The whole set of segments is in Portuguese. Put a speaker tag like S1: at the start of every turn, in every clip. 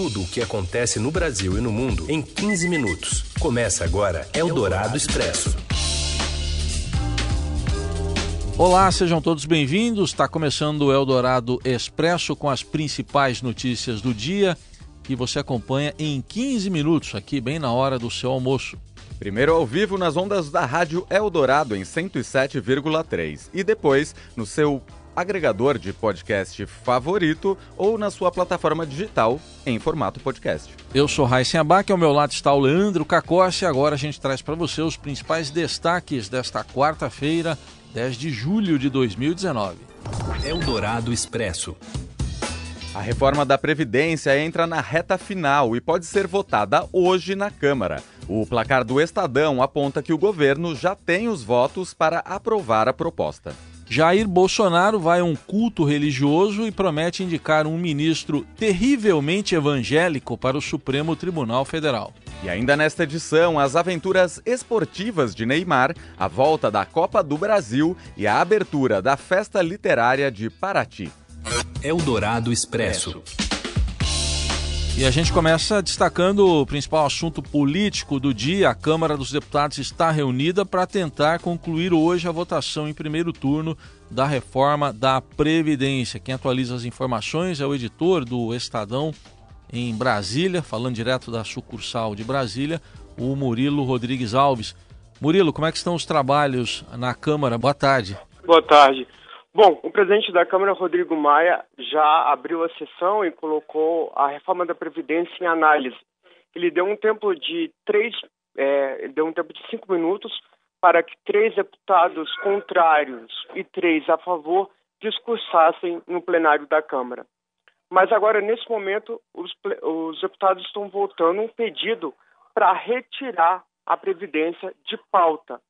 S1: tudo o que acontece no Brasil e no mundo em 15 minutos. Começa agora Eldorado Expresso.
S2: Olá, sejam todos bem-vindos. Está começando o Eldorado Expresso com as principais notícias do dia que você acompanha em 15 minutos, aqui bem na hora do seu almoço.
S3: Primeiro ao vivo nas ondas da Rádio Eldorado em 107,3 e depois no seu agregador de podcast favorito ou na sua plataforma digital em formato podcast.
S2: Eu sou Raíssen Abac, ao meu lado está o Leandro Cacossi e agora a gente traz para você os principais destaques desta quarta-feira, 10 de julho de 2019.
S1: Eldorado Expresso.
S3: A reforma da Previdência entra na reta final e pode ser votada hoje na Câmara. O placar do Estadão aponta que o governo já tem os votos para aprovar a proposta.
S2: Jair Bolsonaro vai a um culto religioso e promete indicar um ministro terrivelmente evangélico para o Supremo Tribunal Federal.
S3: E ainda nesta edição, as aventuras esportivas de Neymar, a volta da Copa do Brasil e a abertura da Festa Literária de Paraty.
S1: Eldorado Expresso.
S2: E a gente começa destacando o principal assunto político do dia. A Câmara dos Deputados está reunida para tentar concluir hoje a votação em primeiro turno da reforma da Previdência. Quem atualiza as informações é o editor do Estadão em Brasília, falando direto da sucursal de Brasília, o Murilo Rodrigues Alves. Murilo, como é que estão os trabalhos na Câmara? Boa tarde.
S4: Boa tarde. Bom, o presidente da Câmara, Rodrigo Maia, já abriu a sessão e colocou a reforma da Previdência em análise. Ele deu um tempo de três, é, deu um tempo de cinco minutos para que três deputados contrários e três a favor discursassem no plenário da Câmara. Mas agora, nesse momento, os, os deputados estão votando um pedido para retirar a Previdência de pauta.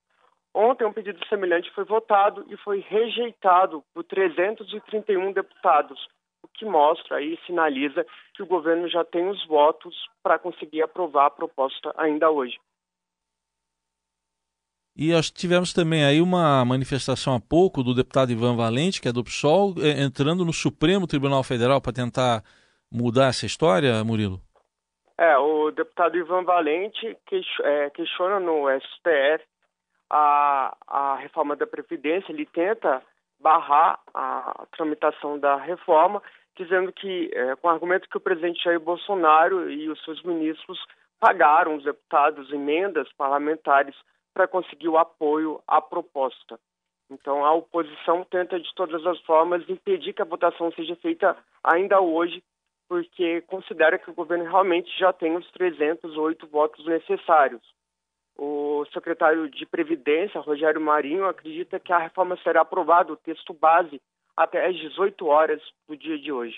S4: Ontem, um pedido semelhante foi votado e foi rejeitado por 331 deputados, o que mostra e sinaliza que o governo já tem os votos para conseguir aprovar a proposta ainda hoje.
S2: E nós tivemos também aí uma manifestação há pouco do deputado Ivan Valente, que é do PSOL, eh, entrando no Supremo Tribunal Federal para tentar mudar essa história, Murilo?
S4: É, o deputado Ivan Valente eh, questiona no STF a, a reforma da Previdência, ele tenta barrar a tramitação da reforma, dizendo que, é, com o argumento que o presidente Jair Bolsonaro e os seus ministros pagaram os deputados emendas parlamentares para conseguir o apoio à proposta. Então, a oposição tenta, de todas as formas, impedir que a votação seja feita ainda hoje, porque considera que o governo realmente já tem os 308 votos necessários. O secretário de Previdência, Rogério Marinho, acredita que a reforma será aprovada, o texto base, até às 18 horas do dia de hoje.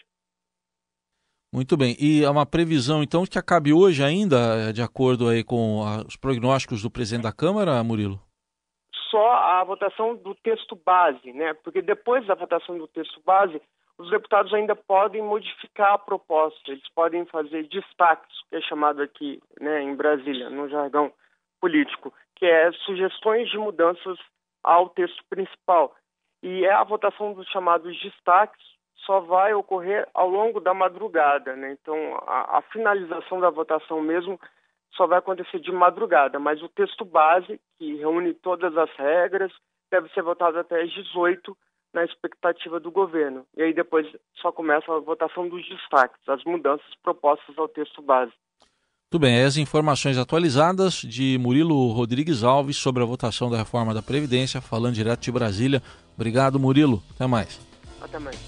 S2: Muito bem. E é uma previsão, então, que acabe hoje ainda, de acordo aí com os prognósticos do presidente da Câmara, Murilo?
S4: Só a votação do texto base, né? Porque depois da votação do texto base, os deputados ainda podem modificar a proposta, eles podem fazer destaques, que é chamado aqui né, em Brasília, no jargão político, que é sugestões de mudanças ao texto principal. E é a votação dos chamados destaques só vai ocorrer ao longo da madrugada, né? Então, a, a finalização da votação mesmo só vai acontecer de madrugada, mas o texto base, que reúne todas as regras, deve ser votado até às 18 na expectativa do governo. E aí depois só começa a votação dos destaques, as mudanças propostas ao texto base.
S2: Tudo bem, as informações atualizadas de Murilo Rodrigues Alves sobre a votação da reforma da Previdência, falando direto de Brasília. Obrigado, Murilo. Até mais.
S4: Até mais.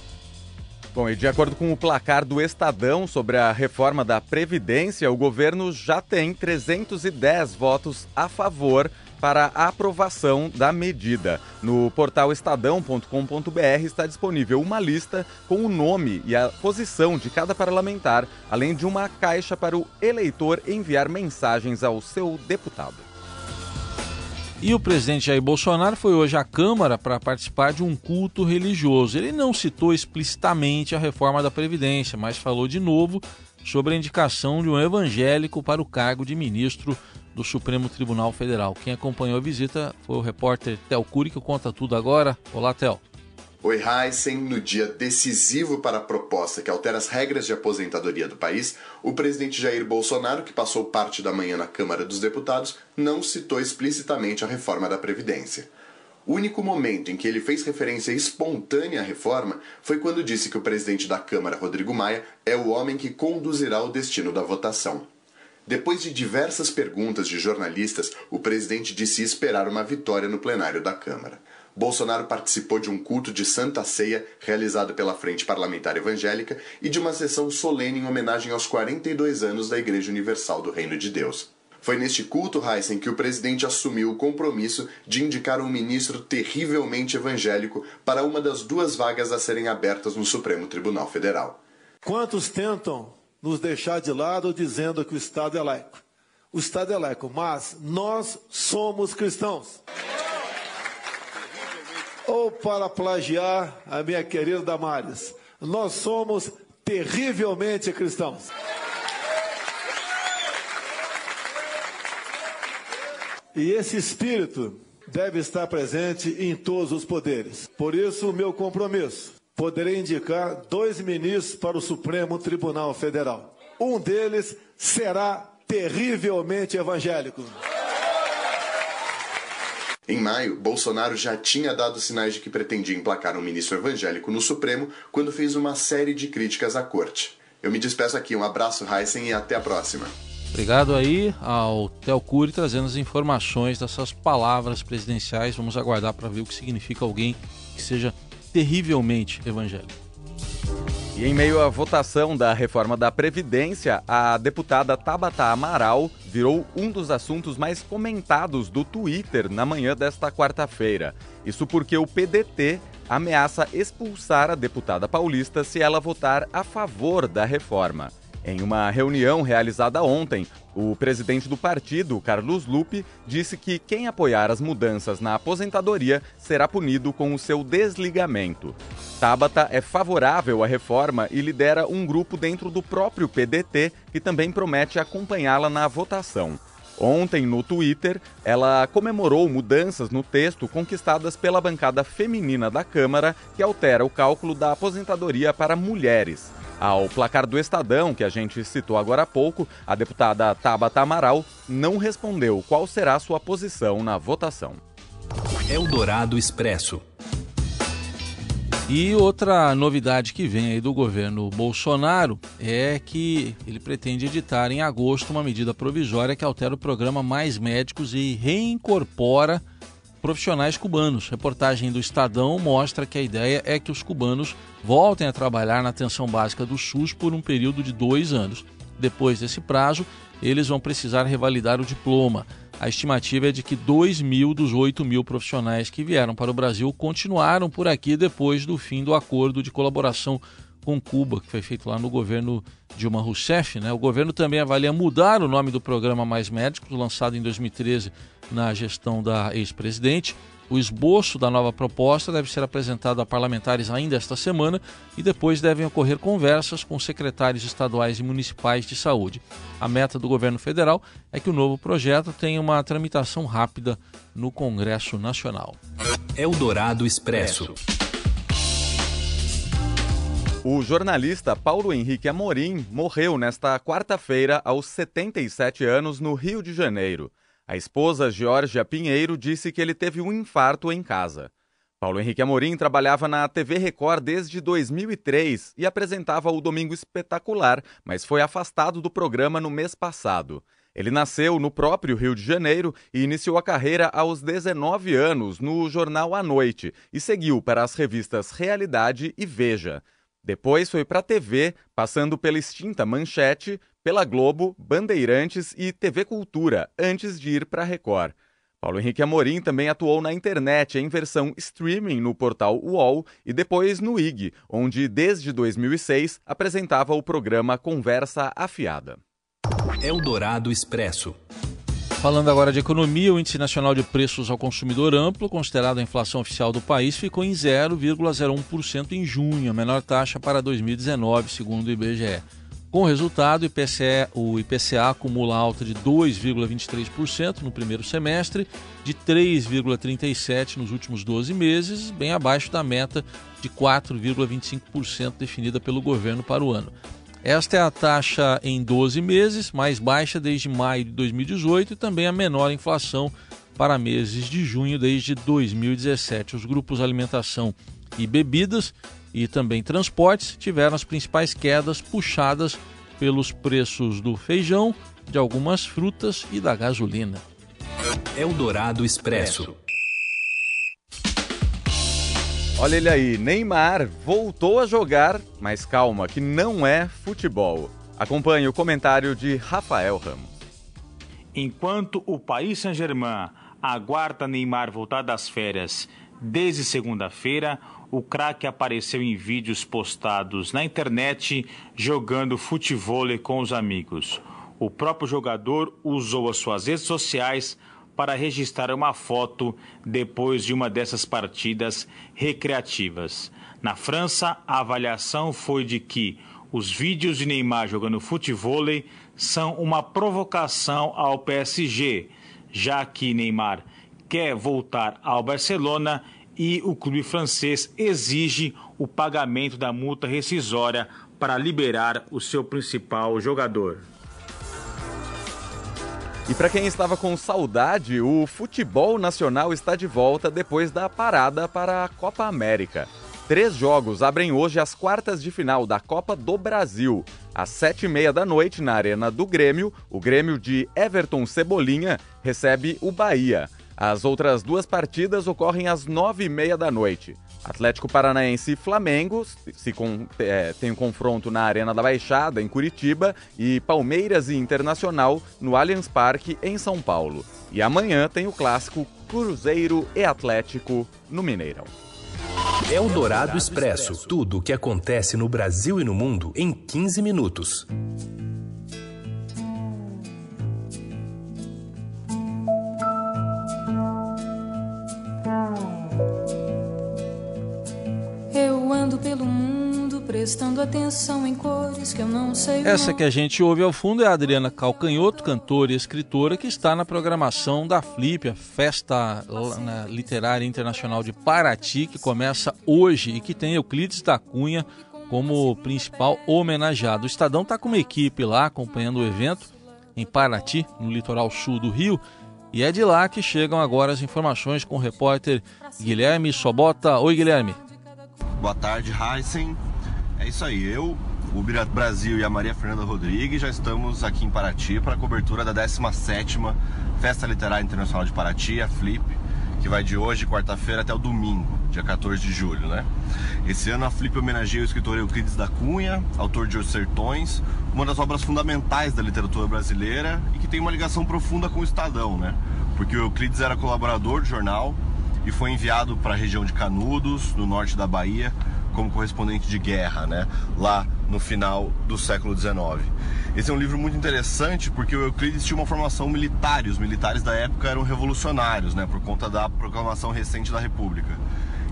S3: Bom, e de acordo com o placar do Estadão sobre a reforma da Previdência, o governo já tem 310 votos a favor para a aprovação da medida. No portal estadão.com.br está disponível uma lista com o nome e a posição de cada parlamentar, além de uma caixa para o eleitor enviar mensagens ao seu deputado.
S2: E o presidente Jair Bolsonaro foi hoje à Câmara para participar de um culto religioso. Ele não citou explicitamente a reforma da Previdência, mas falou de novo sobre a indicação de um evangélico para o cargo de ministro do Supremo Tribunal Federal. Quem acompanhou a visita foi o repórter Tel Cury, que conta tudo agora. Olá, Tel.
S5: Oi, Heisen. No dia decisivo para a proposta que altera as regras de aposentadoria do país, o presidente Jair Bolsonaro, que passou parte da manhã na Câmara dos Deputados, não citou explicitamente a reforma da Previdência. O único momento em que ele fez referência espontânea à reforma foi quando disse que o presidente da Câmara, Rodrigo Maia, é o homem que conduzirá o destino da votação. Depois de diversas perguntas de jornalistas, o presidente disse esperar uma vitória no plenário da Câmara. Bolsonaro participou de um culto de Santa Ceia realizado pela Frente Parlamentar Evangélica e de uma sessão solene em homenagem aos 42 anos da Igreja Universal do Reino de Deus. Foi neste culto, Heisen, que o presidente assumiu o compromisso de indicar um ministro terrivelmente evangélico para uma das duas vagas a serem abertas no Supremo Tribunal Federal.
S6: Quantos tentam nos deixar de lado dizendo que o Estado é laico? O Estado é laico, mas nós somos cristãos. Ou para plagiar a minha querida Damares, nós somos terrivelmente cristãos. E esse espírito deve estar presente em todos os poderes. Por isso, o meu compromisso: poderei indicar dois ministros para o Supremo Tribunal Federal. Um deles será terrivelmente evangélico.
S5: Em maio, Bolsonaro já tinha dado sinais de que pretendia emplacar um ministro evangélico no Supremo quando fez uma série de críticas à corte. Eu me despeço aqui, um abraço, Heisen, e até a próxima.
S2: Obrigado aí ao Theo Cury trazendo as informações dessas palavras presidenciais. Vamos aguardar para ver o que significa alguém que seja terrivelmente evangélico.
S3: E em meio à votação da reforma da Previdência, a deputada Tabata Amaral virou um dos assuntos mais comentados do Twitter na manhã desta quarta-feira. Isso porque o PDT ameaça expulsar a deputada paulista se ela votar a favor da reforma. Em uma reunião realizada ontem, o presidente do partido, Carlos Lupe, disse que quem apoiar as mudanças na aposentadoria será punido com o seu desligamento. Tabata é favorável à reforma e lidera um grupo dentro do próprio PDT que também promete acompanhá-la na votação. Ontem, no Twitter, ela comemorou mudanças no texto conquistadas pela bancada feminina da Câmara, que altera o cálculo da aposentadoria para mulheres. Ao placar do Estadão, que a gente citou agora há pouco, a deputada Tabata Amaral não respondeu qual será sua posição na votação.
S1: Eldorado Expresso.
S2: E outra novidade que vem aí do governo Bolsonaro é que ele pretende editar em agosto uma medida provisória que altera o programa Mais Médicos e reincorpora profissionais cubanos. Reportagem do Estadão mostra que a ideia é que os cubanos voltem a trabalhar na atenção básica do SUS por um período de dois anos. Depois desse prazo, eles vão precisar revalidar o diploma. A estimativa é de que 2 mil dos 8 mil profissionais que vieram para o Brasil continuaram por aqui depois do fim do acordo de colaboração com Cuba, que foi feito lá no governo Dilma Rousseff. Né? O governo também avalia mudar o nome do programa Mais Médicos, lançado em 2013 na gestão da ex-presidente. O esboço da nova proposta deve ser apresentado a parlamentares ainda esta semana e depois devem ocorrer conversas com secretários estaduais e municipais de saúde. A meta do governo federal é que o novo projeto tenha uma tramitação rápida no Congresso Nacional.
S1: Eldorado Expresso.
S3: O jornalista Paulo Henrique Amorim morreu nesta quarta-feira aos 77 anos no Rio de Janeiro. A esposa Georgia Pinheiro disse que ele teve um infarto em casa. Paulo Henrique Amorim trabalhava na TV Record desde 2003 e apresentava o Domingo Espetacular, mas foi afastado do programa no mês passado. Ele nasceu no próprio Rio de Janeiro e iniciou a carreira aos 19 anos no jornal à noite e seguiu para as revistas Realidade e Veja. Depois foi para a TV, passando pela extinta Manchete, pela Globo, Bandeirantes e TV Cultura, antes de ir para a Record. Paulo Henrique Amorim também atuou na internet em versão streaming no portal UOL e depois no IG, onde desde 2006 apresentava o programa Conversa Afiada.
S1: Eldorado Expresso.
S2: Falando agora de economia, o Índice Nacional de Preços ao Consumidor Amplo, considerado a inflação oficial do país, ficou em 0,01% em junho, a menor taxa para 2019, segundo o IBGE. Com o resultado, o IPCA acumula alta de 2,23% no primeiro semestre, de 3,37% nos últimos 12 meses, bem abaixo da meta de 4,25% definida pelo governo para o ano. Esta é a taxa em 12 meses, mais baixa desde maio de 2018 e também a menor inflação para meses de junho desde 2017. Os grupos alimentação e bebidas e também transportes tiveram as principais quedas puxadas pelos preços do feijão, de algumas frutas e da gasolina.
S1: Eldorado Expresso.
S3: Olha ele aí, Neymar voltou a jogar, mas calma, que não é futebol. Acompanhe o comentário de Rafael Ramos.
S7: Enquanto o Paris Saint-Germain aguarda Neymar voltar das férias desde segunda-feira, o craque apareceu em vídeos postados na internet jogando futebol com os amigos. O próprio jogador usou as suas redes sociais para registrar uma foto depois de uma dessas partidas recreativas. Na França, a avaliação foi de que os vídeos de Neymar jogando futebol são uma provocação ao PSG, já que Neymar quer voltar ao Barcelona e o clube francês exige o pagamento da multa rescisória para liberar o seu principal jogador.
S3: E para quem estava com saudade, o futebol nacional está de volta depois da parada para a Copa América. Três jogos abrem hoje as quartas de final da Copa do Brasil. Às sete e meia da noite, na Arena do Grêmio, o Grêmio de Everton Cebolinha recebe o Bahia. As outras duas partidas ocorrem às nove e meia da noite. Atlético Paranaense e Flamengo se com, é, tem um confronto na Arena da Baixada, em Curitiba, e Palmeiras e Internacional no Allianz Parque, em São Paulo. E amanhã tem o clássico Cruzeiro e Atlético no Mineirão.
S1: Eldorado Expresso tudo o que acontece no Brasil e no mundo em 15 minutos.
S2: Atenção em cores que eu não sei. Essa que a gente ouve ao fundo é a Adriana Calcanhoto, cantora e escritora, que está na programação da Flip, a Festa Literária Internacional de Paraty, que começa hoje e que tem Euclides da Cunha como principal homenageado. O Estadão está com uma equipe lá acompanhando o evento em Paraty, no litoral sul do Rio. E é de lá que chegam agora as informações com o repórter Guilherme Sobota. Oi, Guilherme.
S8: Boa tarde, Heisen. É isso aí, eu, o Brasil e a Maria Fernanda Rodrigues já estamos aqui em Paraty para a cobertura da 17ª Festa Literária Internacional de Paraty, a Flip, que vai de hoje, quarta-feira, até o domingo, dia 14 de julho, né? Esse ano a Flip homenageia o escritor Euclides da Cunha, autor de Os Sertões, uma das obras fundamentais da literatura brasileira e que tem uma ligação profunda com o Estadão, né? Porque o Euclides era colaborador do jornal e foi enviado para a região de Canudos, no norte da Bahia, como correspondente de guerra, né? Lá no final do século XIX. Esse é um livro muito interessante porque o Euclides tinha uma formação militar e os militares da época eram revolucionários, né? Por conta da proclamação recente da República.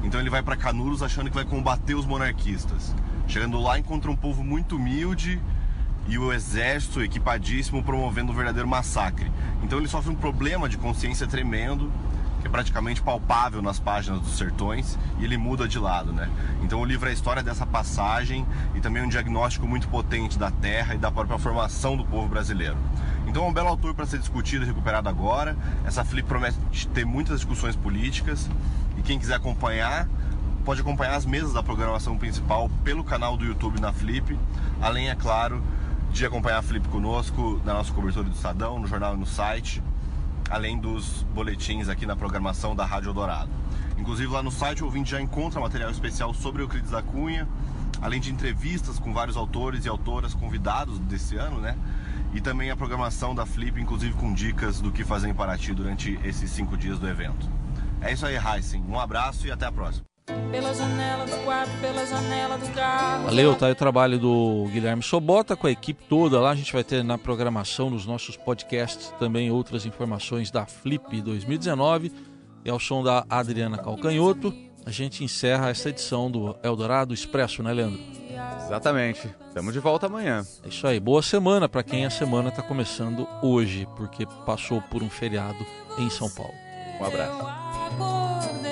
S8: Então ele vai para Canudos achando que vai combater os monarquistas. Chegando lá encontra um povo muito humilde e o exército equipadíssimo promovendo um verdadeiro massacre. Então ele sofre um problema de consciência tremendo que é praticamente palpável nas páginas dos sertões e ele muda de lado, né? Então o livro é a história dessa passagem e também um diagnóstico muito potente da terra e da própria formação do povo brasileiro. Então é um belo autor para ser discutido e recuperado agora. Essa flip promete ter muitas discussões políticas e quem quiser acompanhar pode acompanhar as mesas da programação principal pelo canal do YouTube na Flip, além, é claro, de acompanhar a Flip conosco na nossa cobertura do Estadão, no jornal e no site além dos boletins aqui na programação da Rádio Dourado. Inclusive lá no site o ouvinte já encontra material especial sobre Euclides da Cunha, além de entrevistas com vários autores e autoras convidados desse ano, né? E também a programação da Flip, inclusive com dicas do que fazer em Paraty durante esses cinco dias do evento. É isso aí, Heisen. Um abraço e até a próxima. Pela janela do quarto,
S2: pela janela do carro. Valeu, tá aí o trabalho do Guilherme Sobota com a equipe toda lá. A gente vai ter na programação nos nossos podcasts também outras informações da Flip 2019 e ao som da Adriana Calcanhoto. A gente encerra essa edição do Eldorado Expresso, né, Leandro?
S3: Exatamente. Estamos de volta amanhã.
S2: É isso aí. Boa semana para quem a semana está começando hoje, porque passou por um feriado em São Paulo.
S3: Um abraço.